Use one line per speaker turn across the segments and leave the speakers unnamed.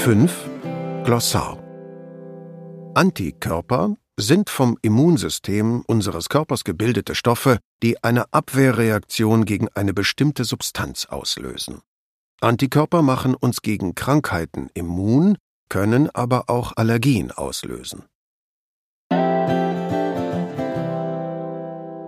5. Glossar Antikörper sind vom Immunsystem unseres Körpers gebildete Stoffe, die eine Abwehrreaktion gegen eine bestimmte Substanz auslösen. Antikörper machen uns gegen Krankheiten immun, können aber auch Allergien auslösen.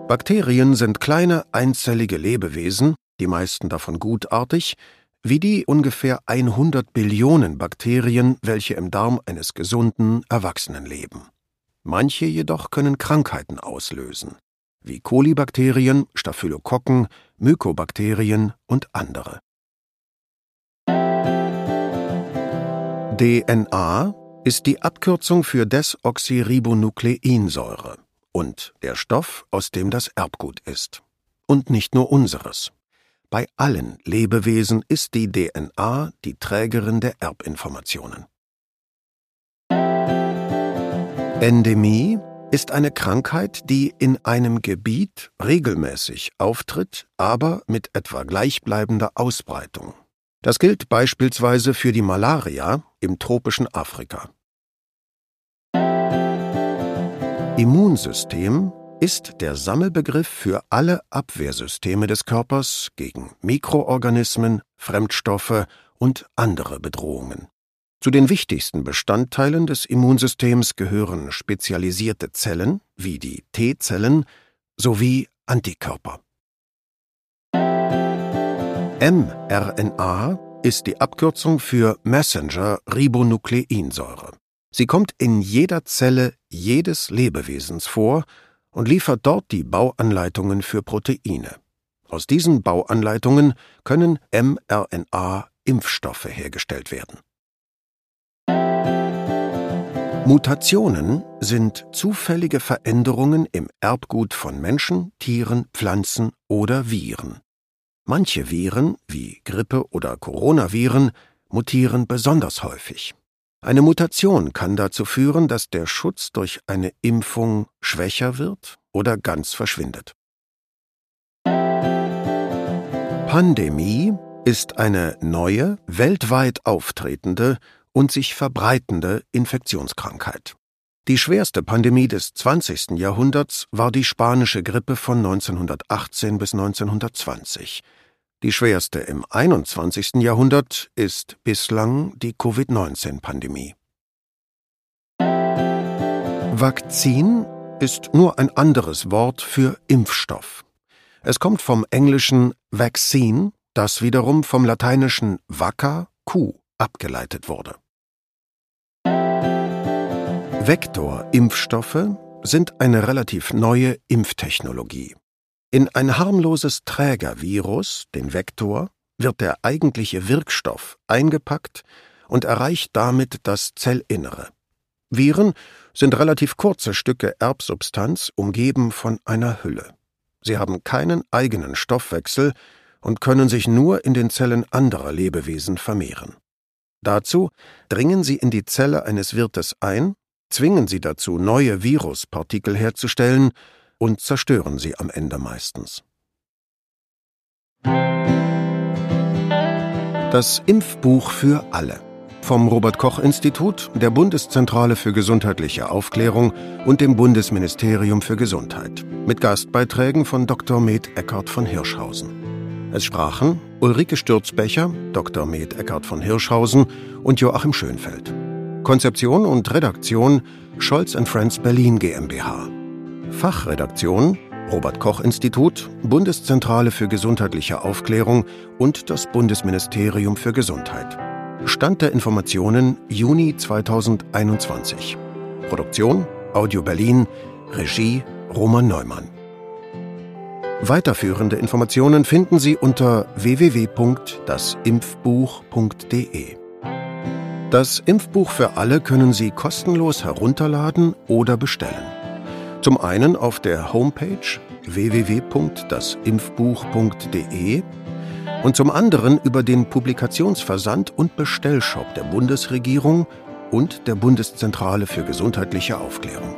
Bakterien sind kleine einzellige Lebewesen, die meisten davon gutartig, wie die ungefähr 100 Billionen Bakterien, welche im Darm eines gesunden Erwachsenen leben. Manche jedoch können Krankheiten auslösen, wie Kolibakterien, Staphylokokken, Mykobakterien und andere. DNA ist die Abkürzung für Desoxyribonukleinsäure und der Stoff, aus dem das Erbgut ist. Und nicht nur unseres. Bei allen Lebewesen ist die DNA die Trägerin der Erbinformationen. Endemie ist eine Krankheit, die in einem Gebiet regelmäßig auftritt, aber mit etwa gleichbleibender Ausbreitung. Das gilt beispielsweise für die Malaria im tropischen Afrika. Immunsystem ist der Sammelbegriff für alle Abwehrsysteme des Körpers gegen Mikroorganismen, Fremdstoffe und andere Bedrohungen. Zu den wichtigsten Bestandteilen des Immunsystems gehören spezialisierte Zellen wie die T-Zellen sowie Antikörper. mRNA ist die Abkürzung für Messenger-Ribonukleinsäure. Sie kommt in jeder Zelle jedes Lebewesens vor und liefert dort die Bauanleitungen für Proteine. Aus diesen Bauanleitungen können mRNA-Impfstoffe hergestellt werden. Mutationen sind zufällige Veränderungen im Erbgut von Menschen, Tieren, Pflanzen oder Viren. Manche Viren, wie Grippe oder Coronaviren, mutieren besonders häufig. Eine Mutation kann dazu führen, dass der Schutz durch eine Impfung schwächer wird oder ganz verschwindet. Pandemie ist eine neue, weltweit auftretende und sich verbreitende Infektionskrankheit. Die schwerste Pandemie des 20. Jahrhunderts war die spanische Grippe von 1918 bis 1920. Die schwerste im 21. Jahrhundert ist bislang die Covid-19-Pandemie. Vakzin ist nur ein anderes Wort für Impfstoff. Es kommt vom englischen vaccine, das wiederum vom lateinischen vacca, Kuh, abgeleitet wurde. Vektorimpfstoffe sind eine relativ neue Impftechnologie. In ein harmloses Trägervirus, den Vektor, wird der eigentliche Wirkstoff eingepackt und erreicht damit das Zellinnere. Viren sind relativ kurze Stücke Erbsubstanz, umgeben von einer Hülle. Sie haben keinen eigenen Stoffwechsel und können sich nur in den Zellen anderer Lebewesen vermehren. Dazu dringen sie in die Zelle eines Wirtes ein, zwingen sie dazu, neue Viruspartikel herzustellen und zerstören sie am Ende meistens. Das Impfbuch für alle vom Robert Koch Institut, der Bundeszentrale für gesundheitliche Aufklärung und dem Bundesministerium für Gesundheit mit Gastbeiträgen von Dr. Med Eckart von Hirschhausen. Es sprachen Ulrike Stürzbecher, Dr. Med Eckart von Hirschhausen und Joachim Schönfeld. Konzeption und Redaktion Scholz Friends Berlin GmbH. Fachredaktion Robert Koch Institut, Bundeszentrale für gesundheitliche Aufklärung und das Bundesministerium für Gesundheit. Stand der Informationen Juni 2021. Produktion Audio Berlin, Regie Roman Neumann. Weiterführende Informationen finden Sie unter www.dasimpfbuch.de. Das Impfbuch für alle können Sie kostenlos herunterladen oder bestellen. Zum einen auf der Homepage www.dasimpfbuch.de und zum anderen über den Publikationsversand und Bestellshop der Bundesregierung und der Bundeszentrale für gesundheitliche Aufklärung.